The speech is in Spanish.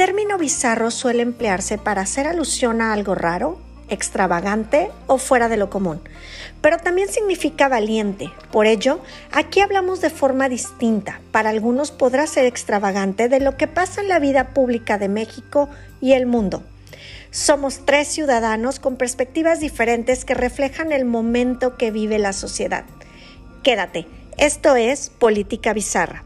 El término bizarro suele emplearse para hacer alusión a algo raro, extravagante o fuera de lo común, pero también significa valiente. Por ello, aquí hablamos de forma distinta. Para algunos podrá ser extravagante de lo que pasa en la vida pública de México y el mundo. Somos tres ciudadanos con perspectivas diferentes que reflejan el momento que vive la sociedad. Quédate, esto es Política Bizarra.